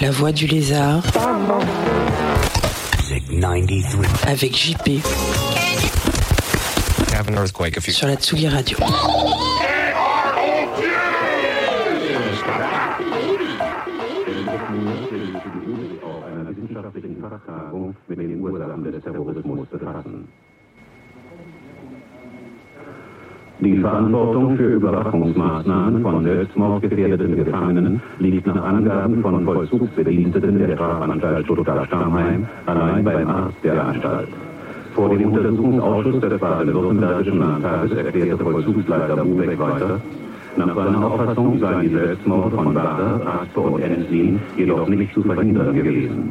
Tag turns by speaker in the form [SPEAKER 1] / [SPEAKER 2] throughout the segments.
[SPEAKER 1] La voix du lézard.
[SPEAKER 2] Music 93.
[SPEAKER 1] Avec JP.
[SPEAKER 3] Have an earthquake if you
[SPEAKER 1] Sur la Tsugi Radio.
[SPEAKER 4] einer wissenschaftlichen Fachtagung mit den Ursachen des Terrorismus befassen. Die Verantwortung für Überwachungsmaßnahmen von selbstmordgefährdeten Gefangenen liegt nach Angaben von Vollzugsbediensteten der Strafanstalt Stuttgart-Stammheim allein beim Arzt der Anstalt. Vor dem Untersuchungsausschuss des baden-württembergischen Landtages erklärte Vollzugsleiter Bubeck weiter, nach seiner Auffassung seien die Selbstmorde von Bader, Raspe und Enslin jedoch nicht zu verhindern gewesen.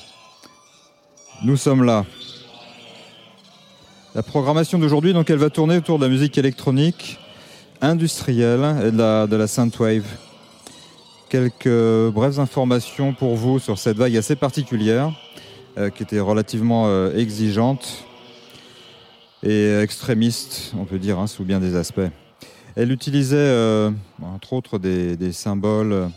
[SPEAKER 5] nous sommes là. La programmation d'aujourd'hui, donc, elle va tourner autour de la musique électronique industrielle et de la, de la synthwave. Quelques brèves informations pour vous sur cette vague assez particulière, euh, qui était relativement euh, exigeante et extrémiste, on peut dire, hein, sous bien des aspects. Elle utilisait, euh, entre autres, des, des symboles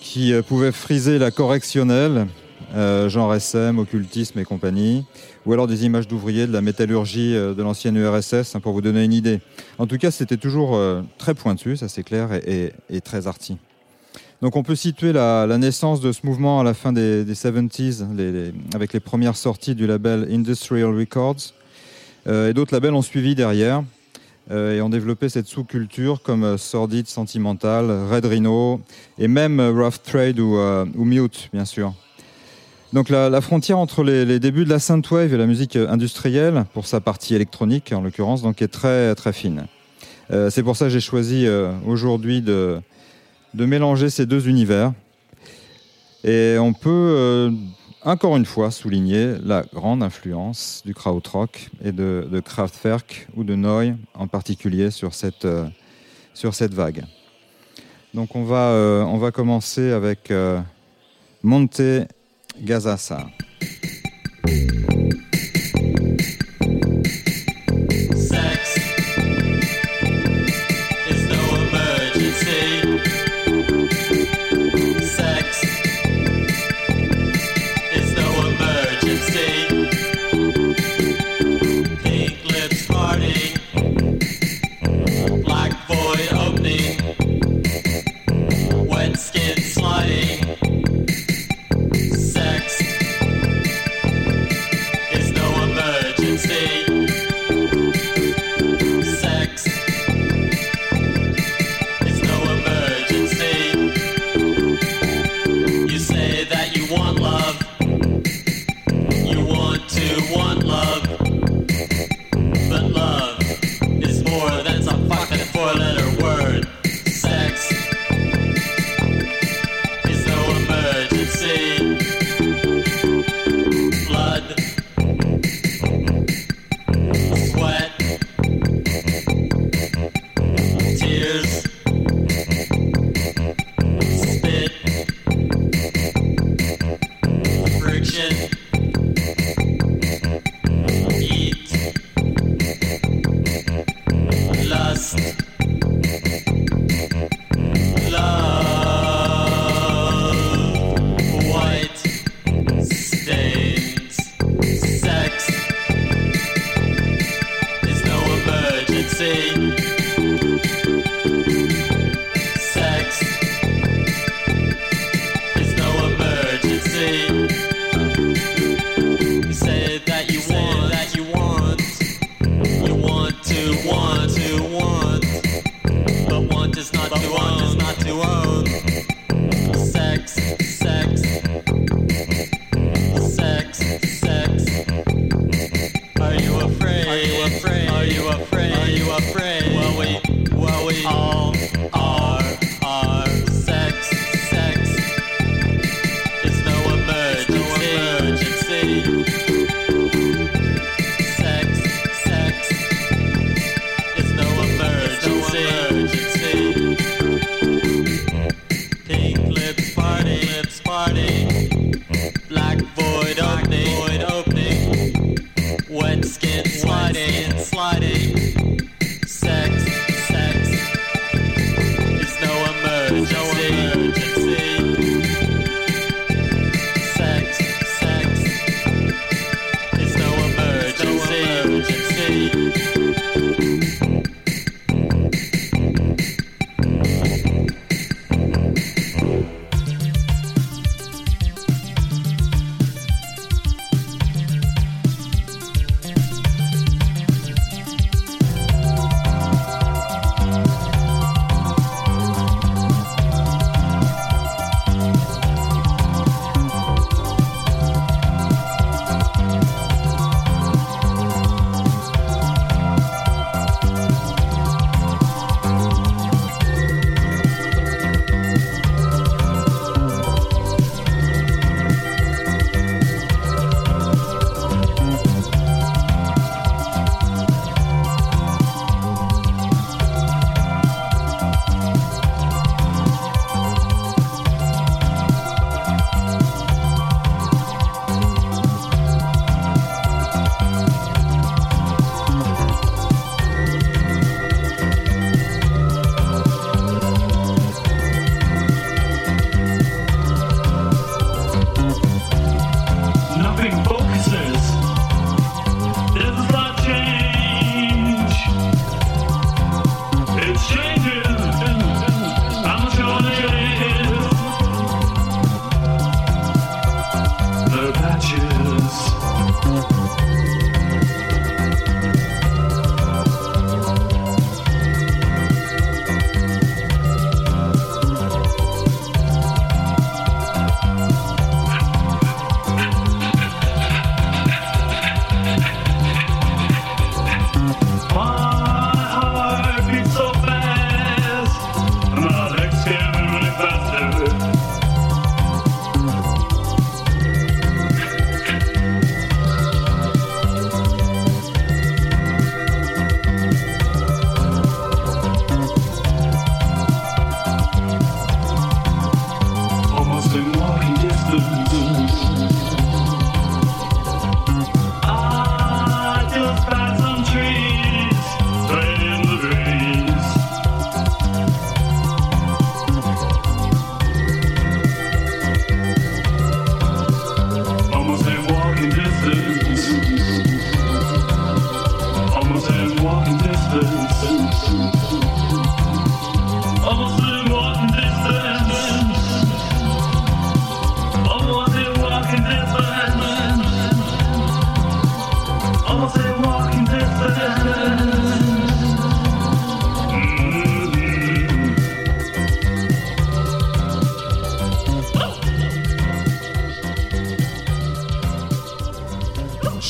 [SPEAKER 5] qui pouvaient friser la correctionnelle, euh, genre SM, occultisme et compagnie, ou alors des images d'ouvriers de la métallurgie euh, de l'ancienne URSS, hein, pour vous donner une idée. En tout cas, c'était toujours euh, très pointu, ça c'est clair, et, très arty. Donc on peut situer la, naissance de ce mouvement à la fin des, des 70s, les- les- avec les premières sorties du label Industrial Records, et d'autres labels ont suivi derrière et ont développé cette sous-culture comme Sordid Sentimental, Red Rhino et même Rough Trade ou Mute, bien sûr. Donc la, frontière entre les, débuts de la synthwave et la musique industrielle, pour sa partie électronique en l'occurrence, donc est très très fine. Euh, C'est pour ça que j'ai choisi euh, aujourd'hui de, de mélanger ces deux univers. Et on peut euh, encore une fois souligner la grande influence du krautrock et de, de Kraftwerk ou de Neu en particulier sur cette, sur cette vague. Donc on va, on va commencer avec Monte Gazasa.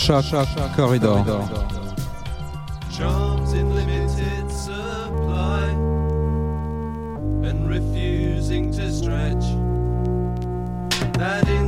[SPEAKER 2] Shock, shock, shock
[SPEAKER 5] corridor. corridor.
[SPEAKER 6] Charms in limited supply and refusing to stretch. That in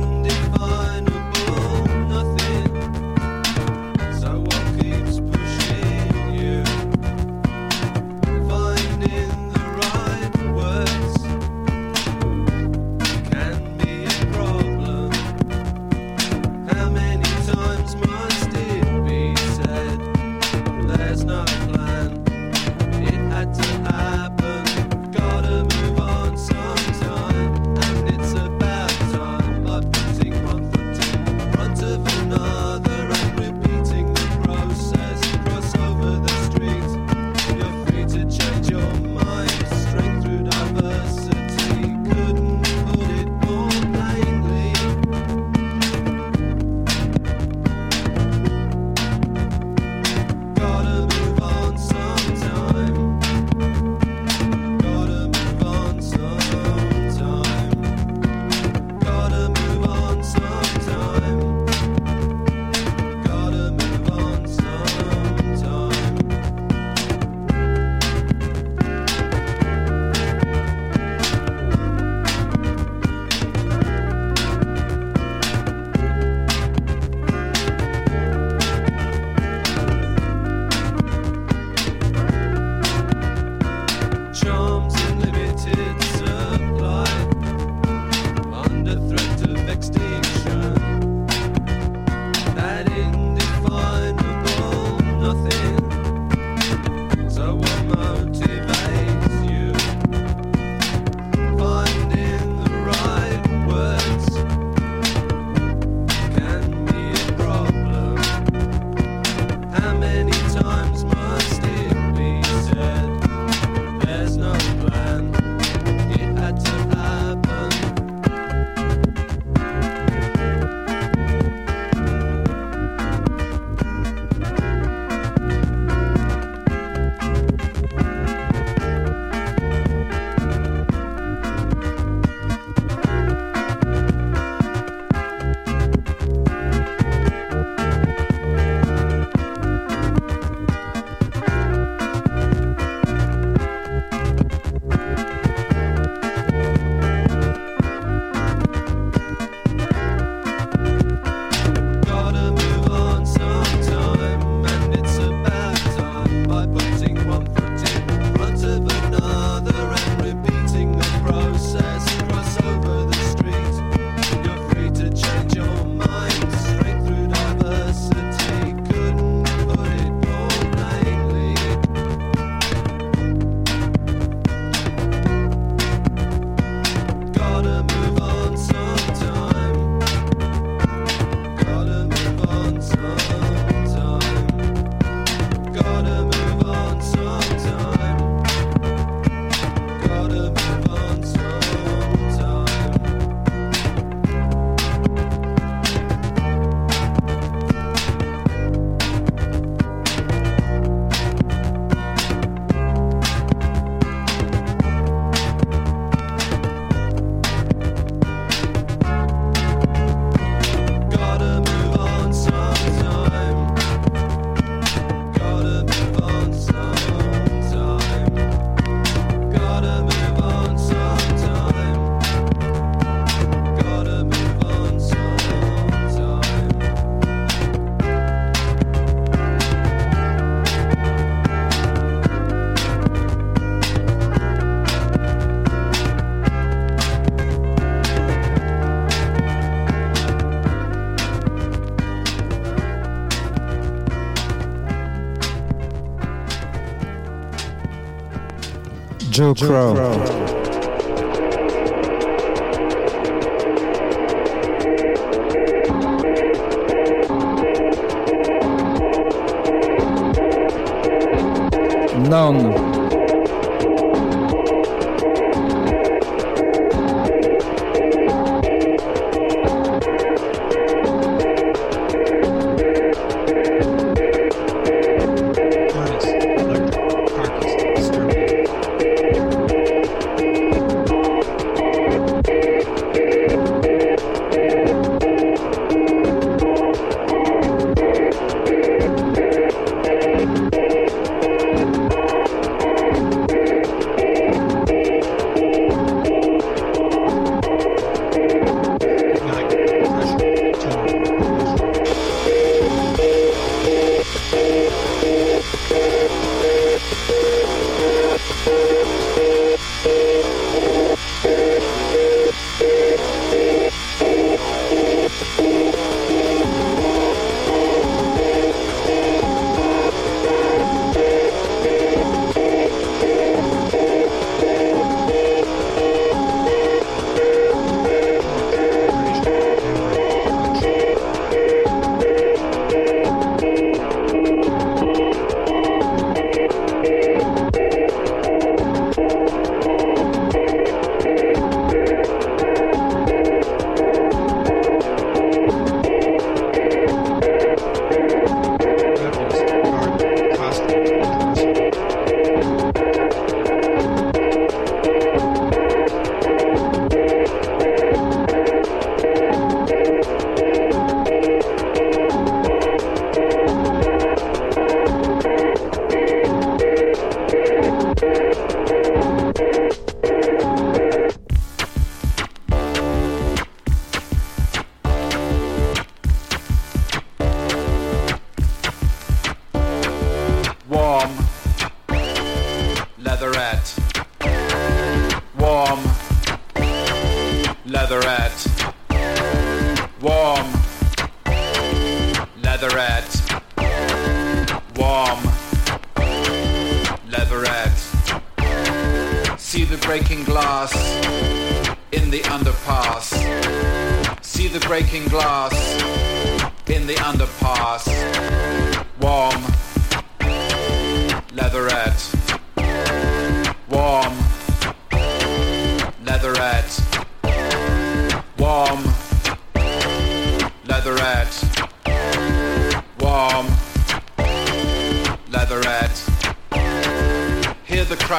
[SPEAKER 6] Joe,
[SPEAKER 5] Joe Crow.
[SPEAKER 7] Crow.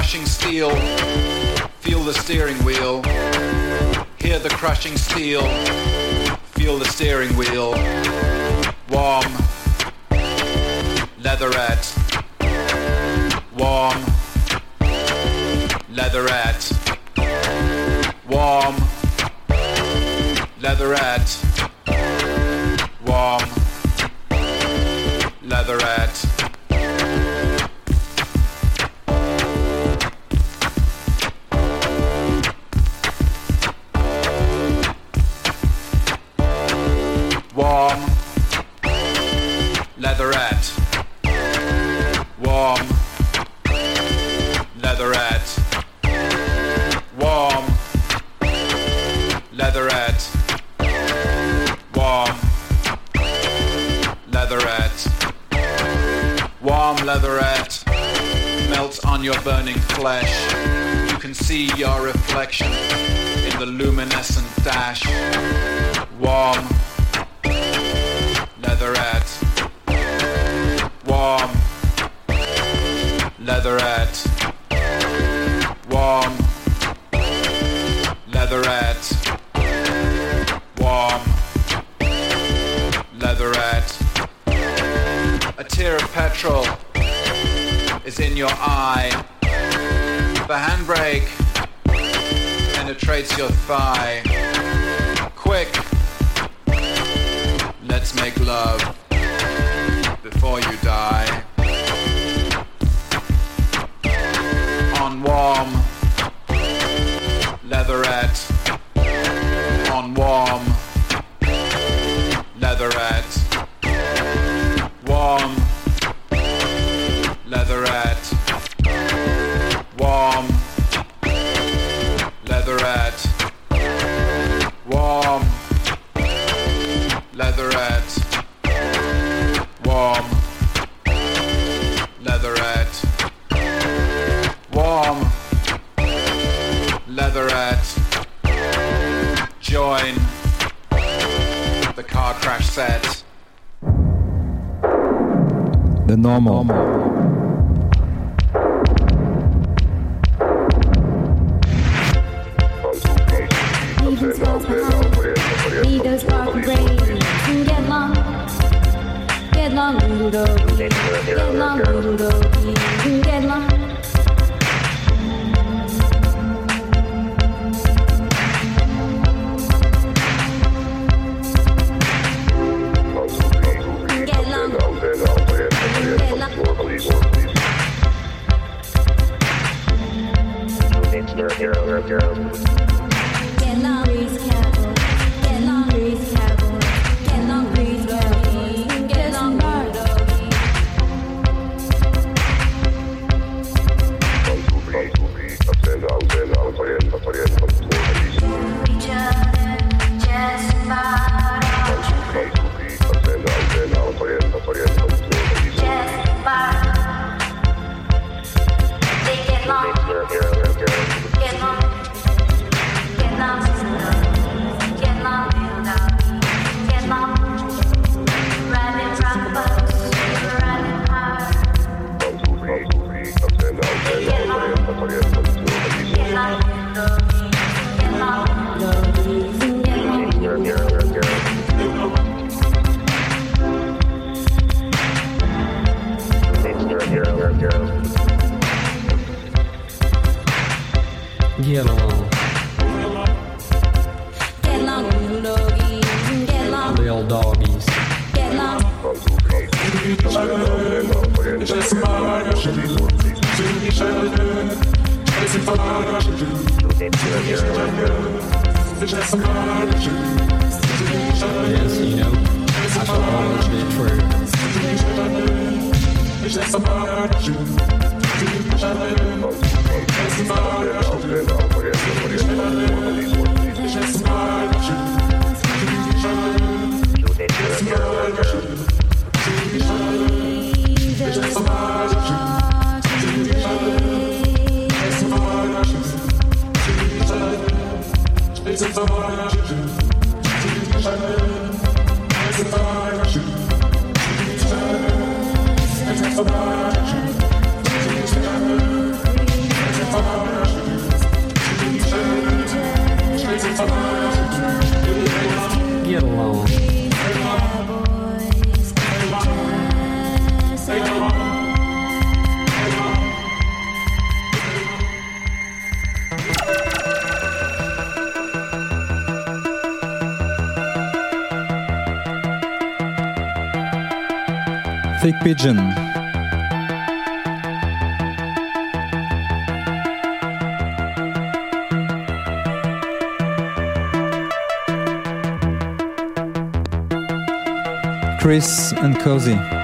[SPEAKER 7] crushing steel. Feel the steering wheel. Hear the crushing steel. Feel the steering wheel. Warm. Leatherette. Warm. Leatherette. Warm. Leatherette.
[SPEAKER 5] Normal.
[SPEAKER 8] Normal. about
[SPEAKER 9] you.
[SPEAKER 5] Chris and Cozy.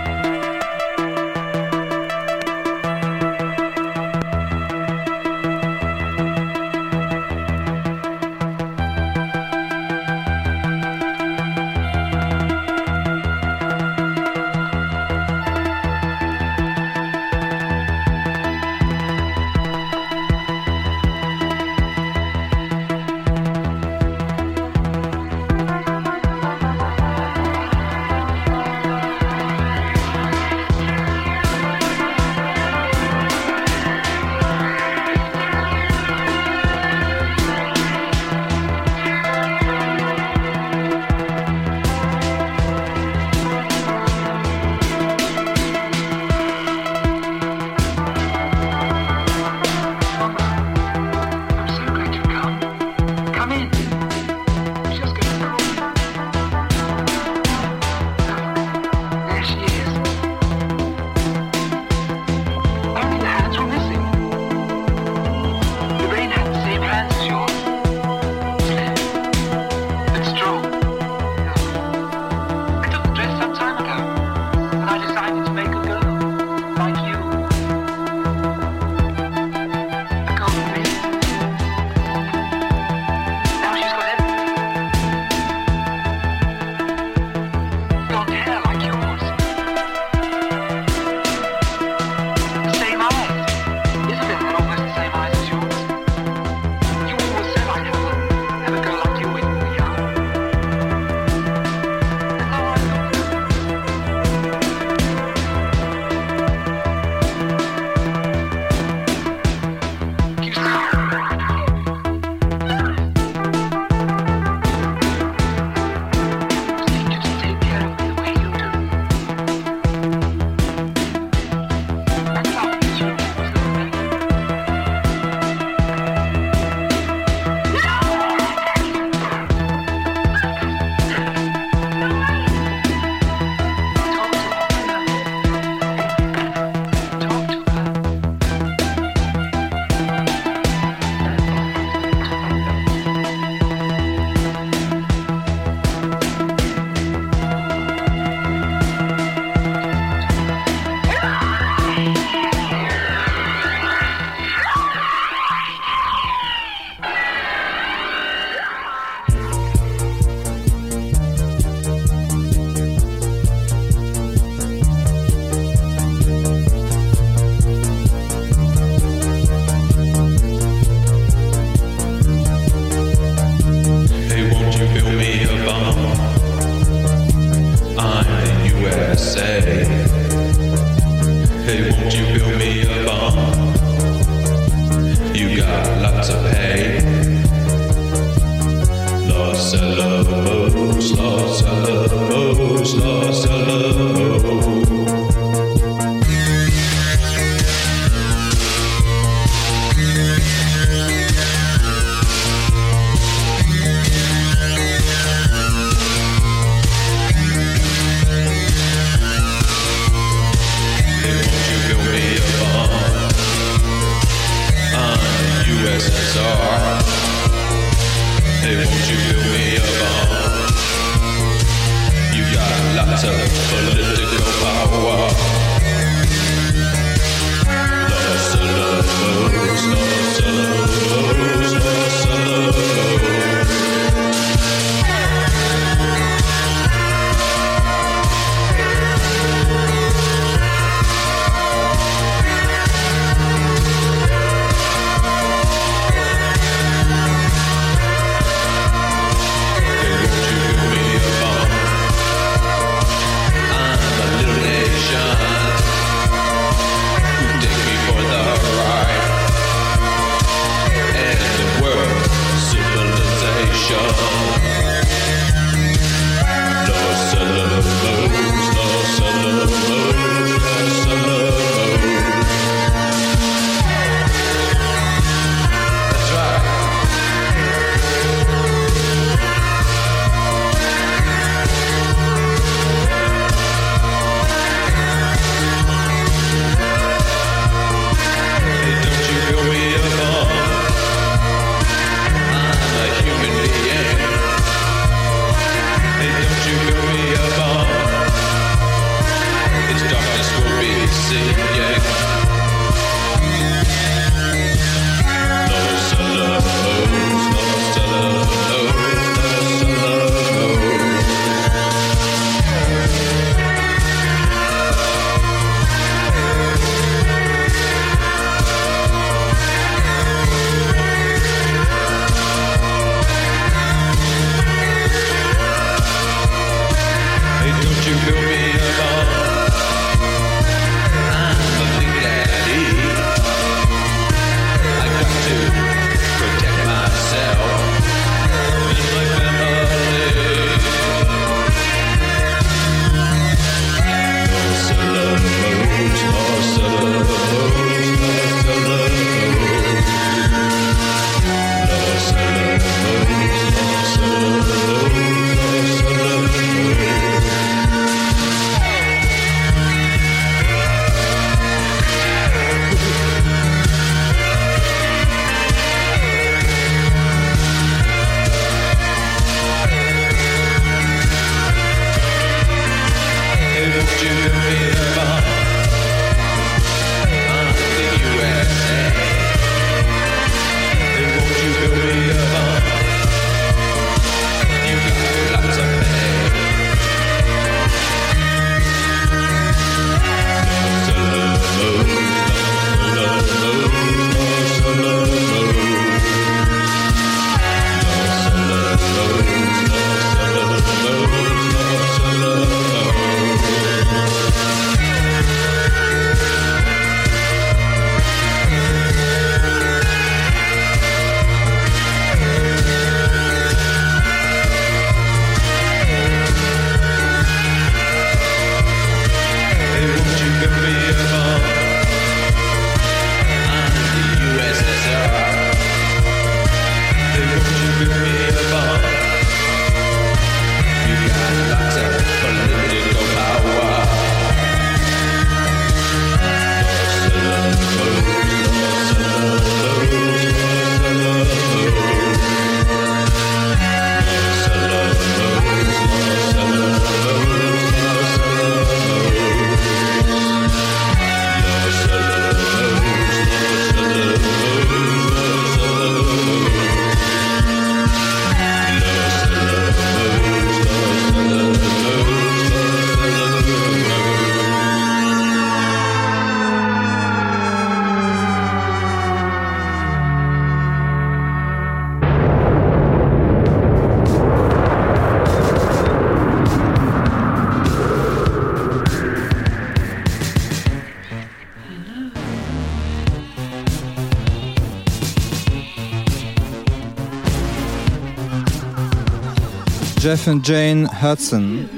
[SPEAKER 10] Jeff and Jane Hudson.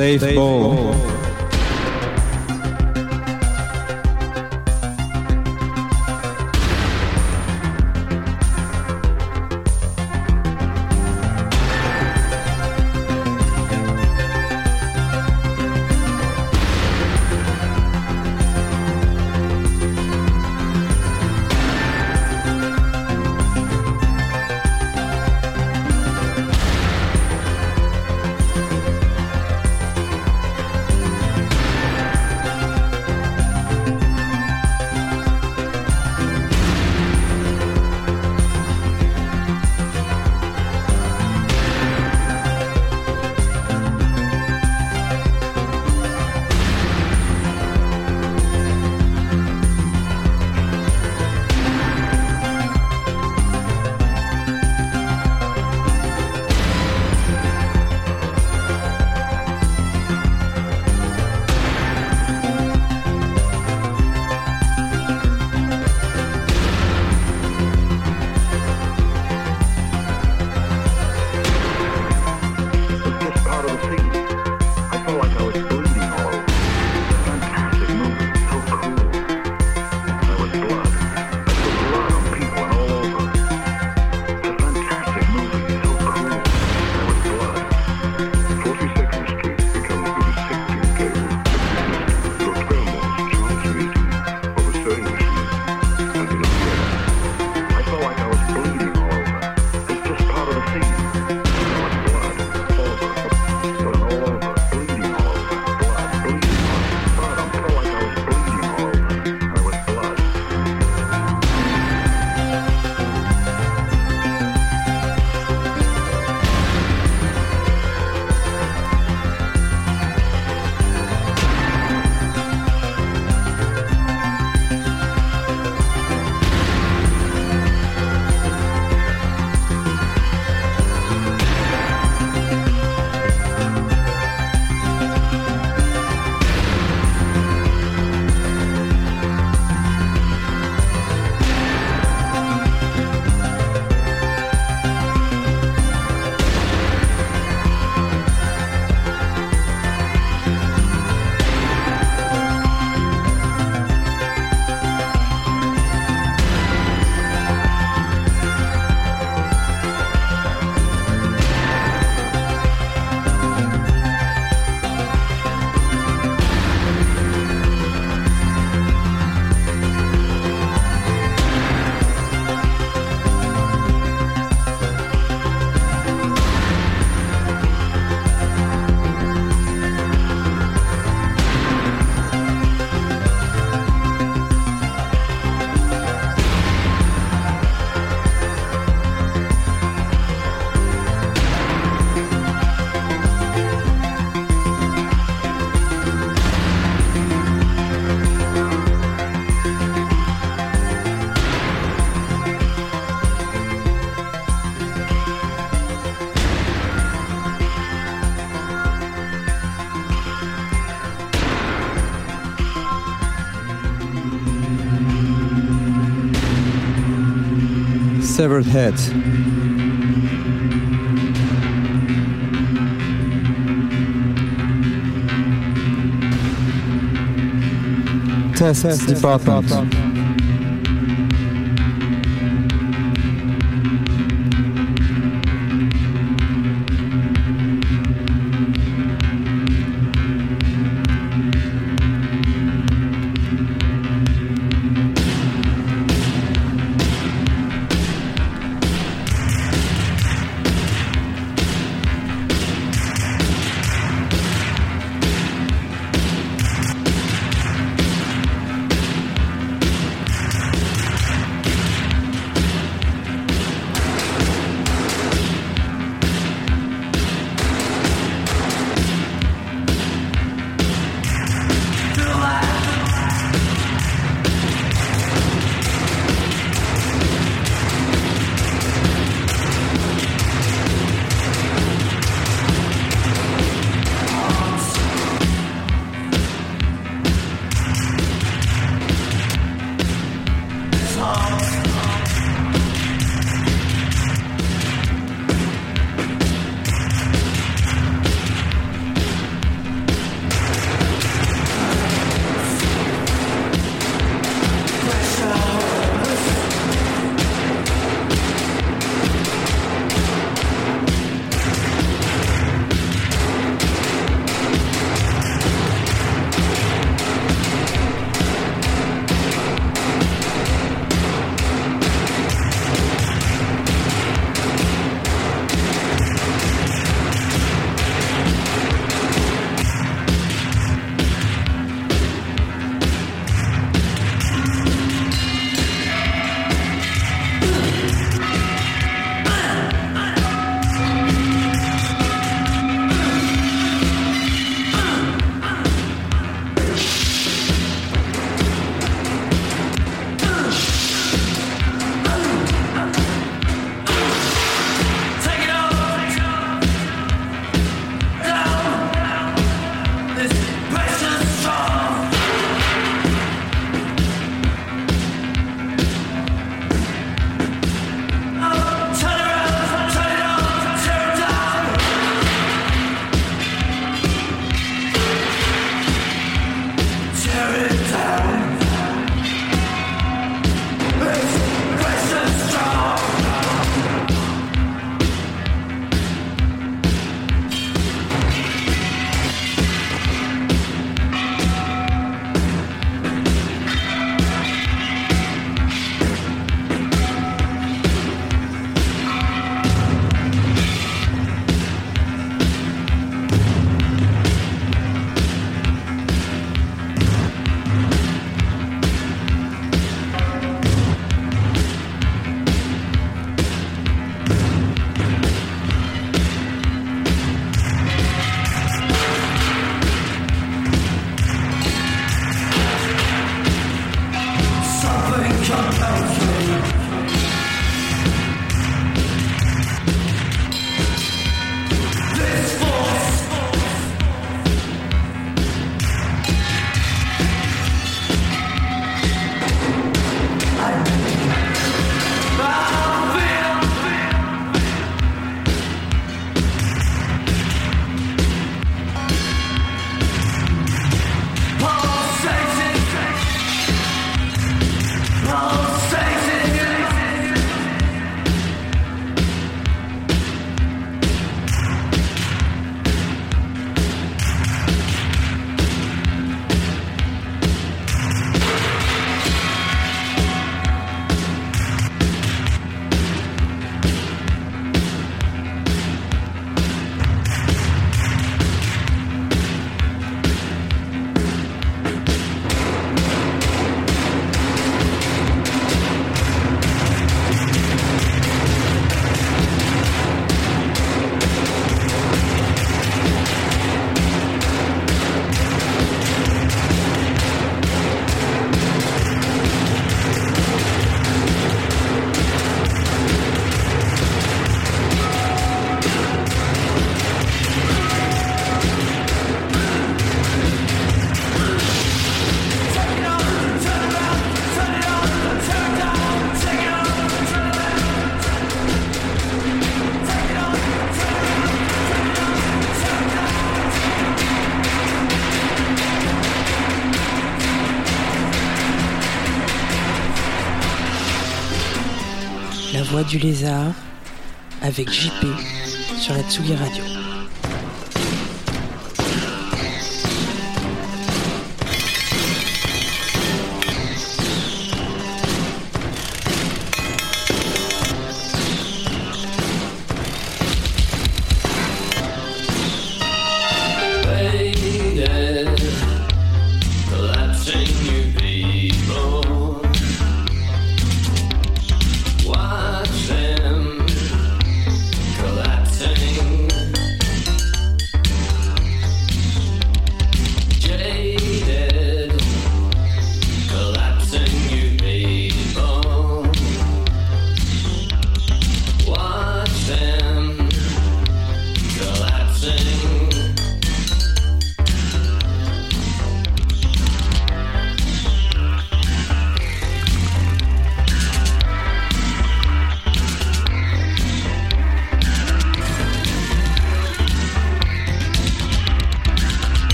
[SPEAKER 11] Dave,
[SPEAKER 5] Dave
[SPEAKER 1] severed head. Test, Test department. department. Du lézard avec JP sur la Tsugi Radio.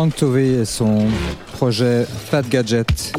[SPEAKER 12] Frank Tovey et son projet Fat Gadget.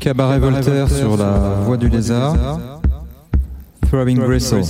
[SPEAKER 5] Cabaret Voltaire sur la voie du lézard. Throwing Gristle.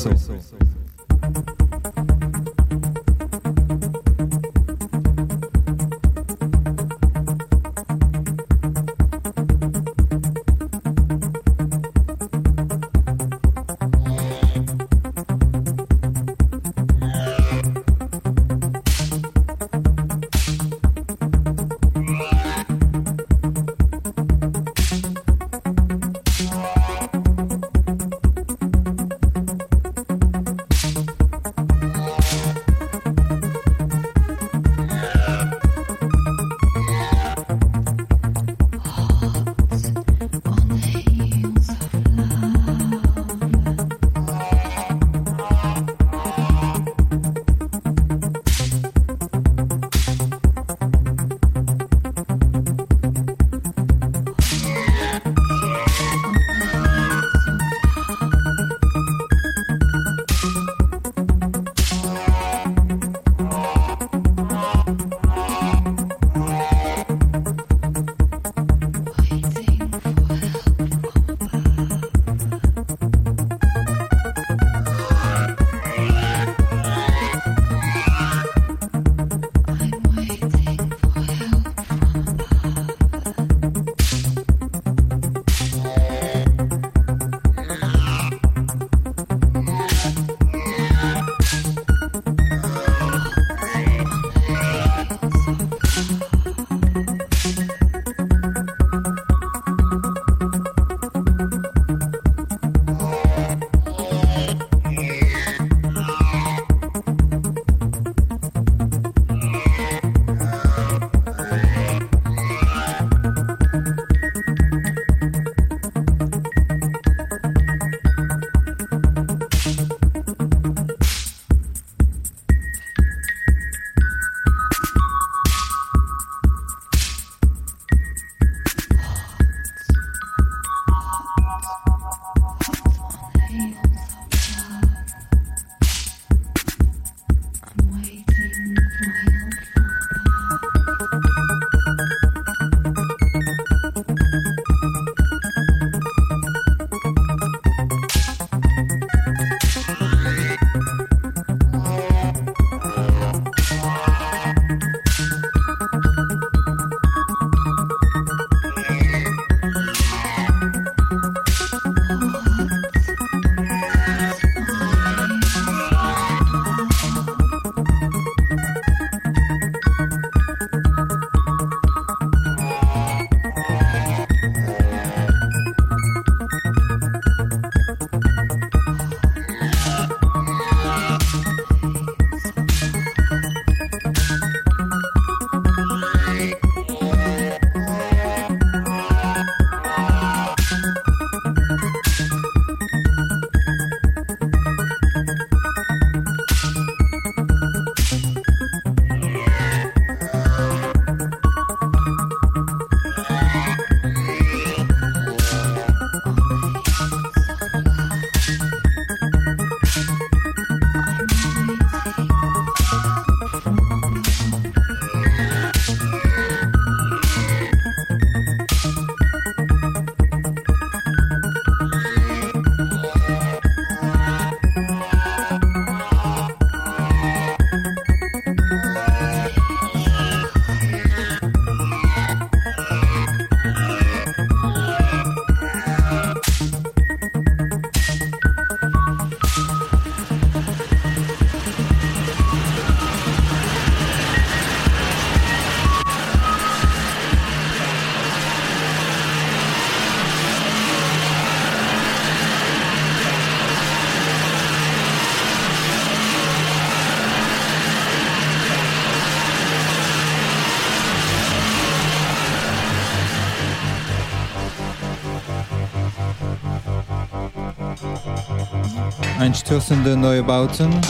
[SPEAKER 5] Einstürzende Neubauten.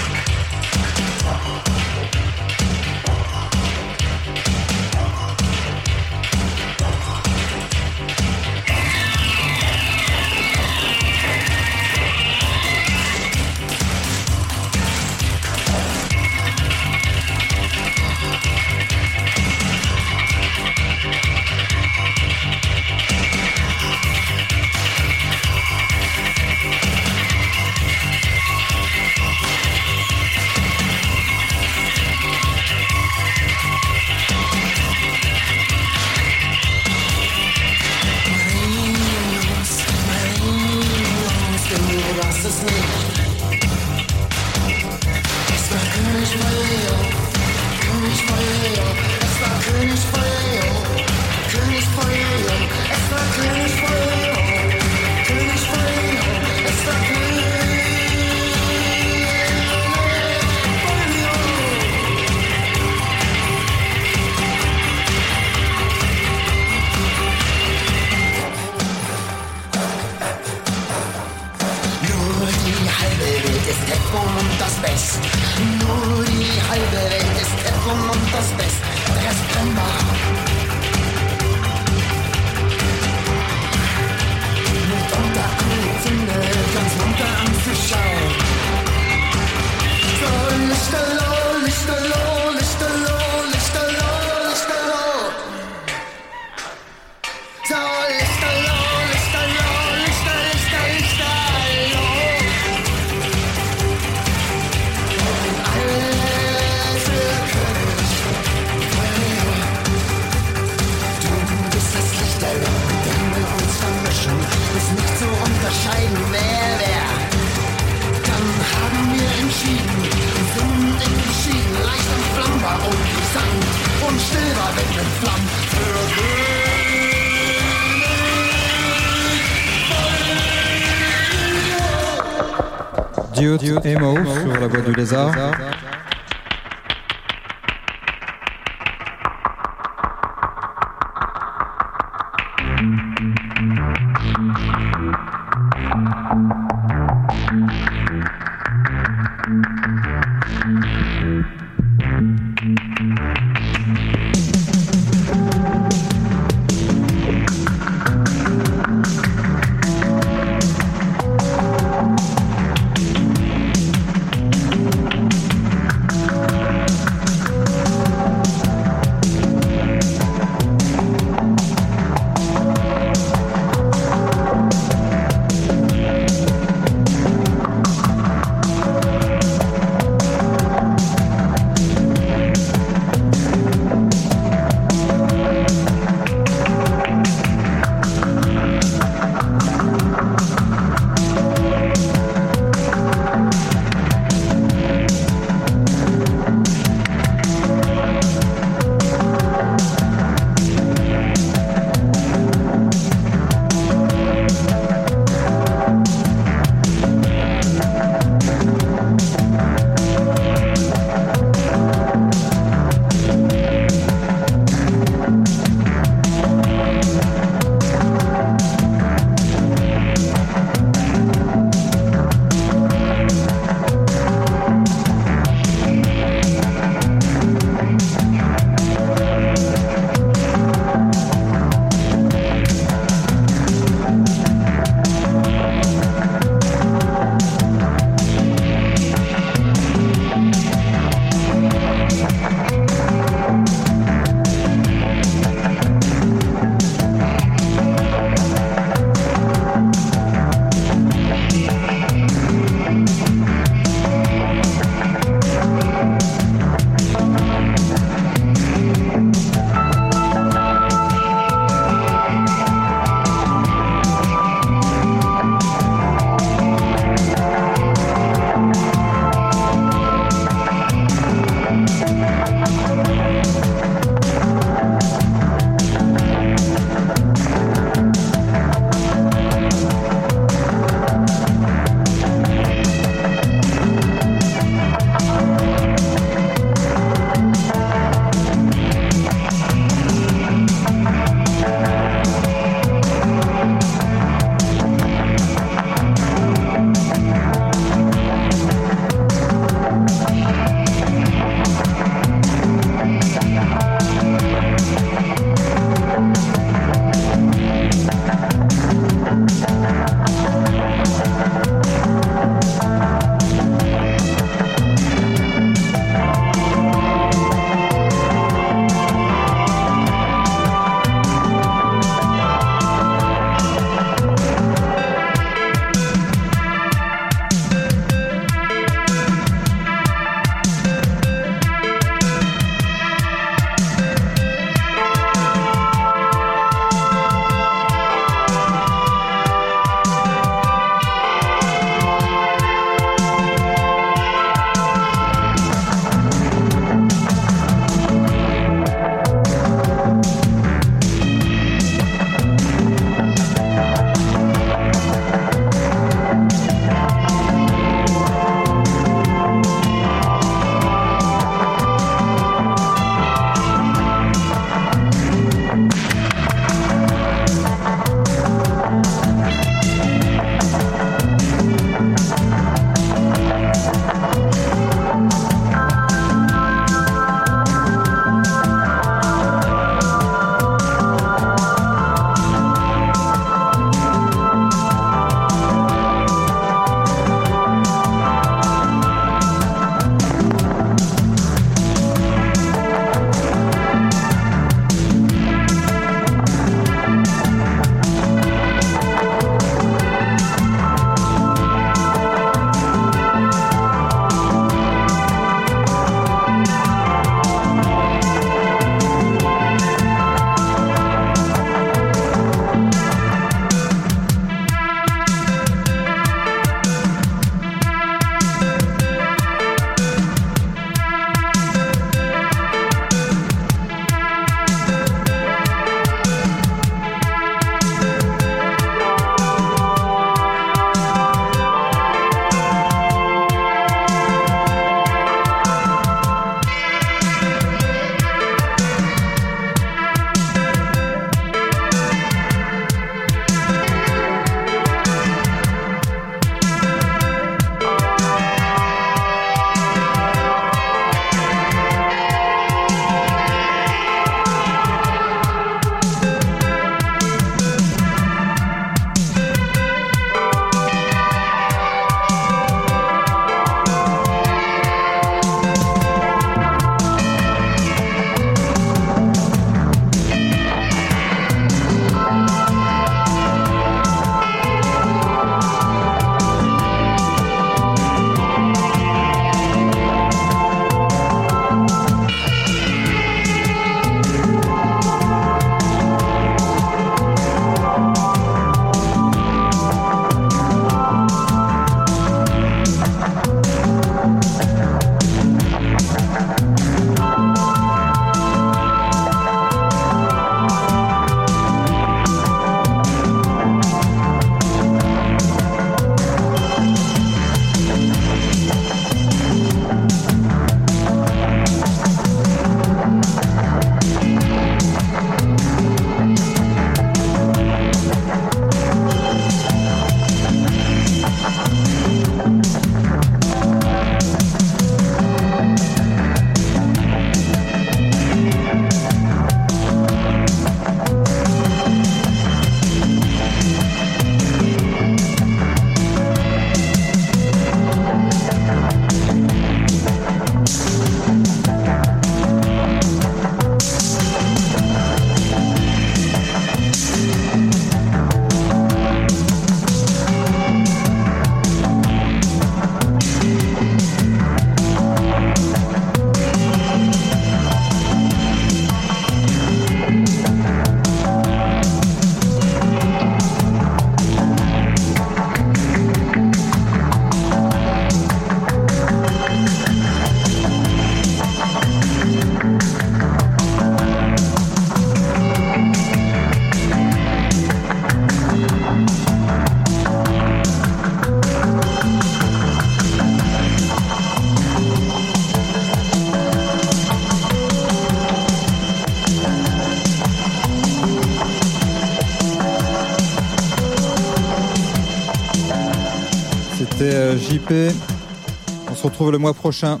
[SPEAKER 5] On se retrouve le mois prochain.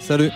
[SPEAKER 5] Salut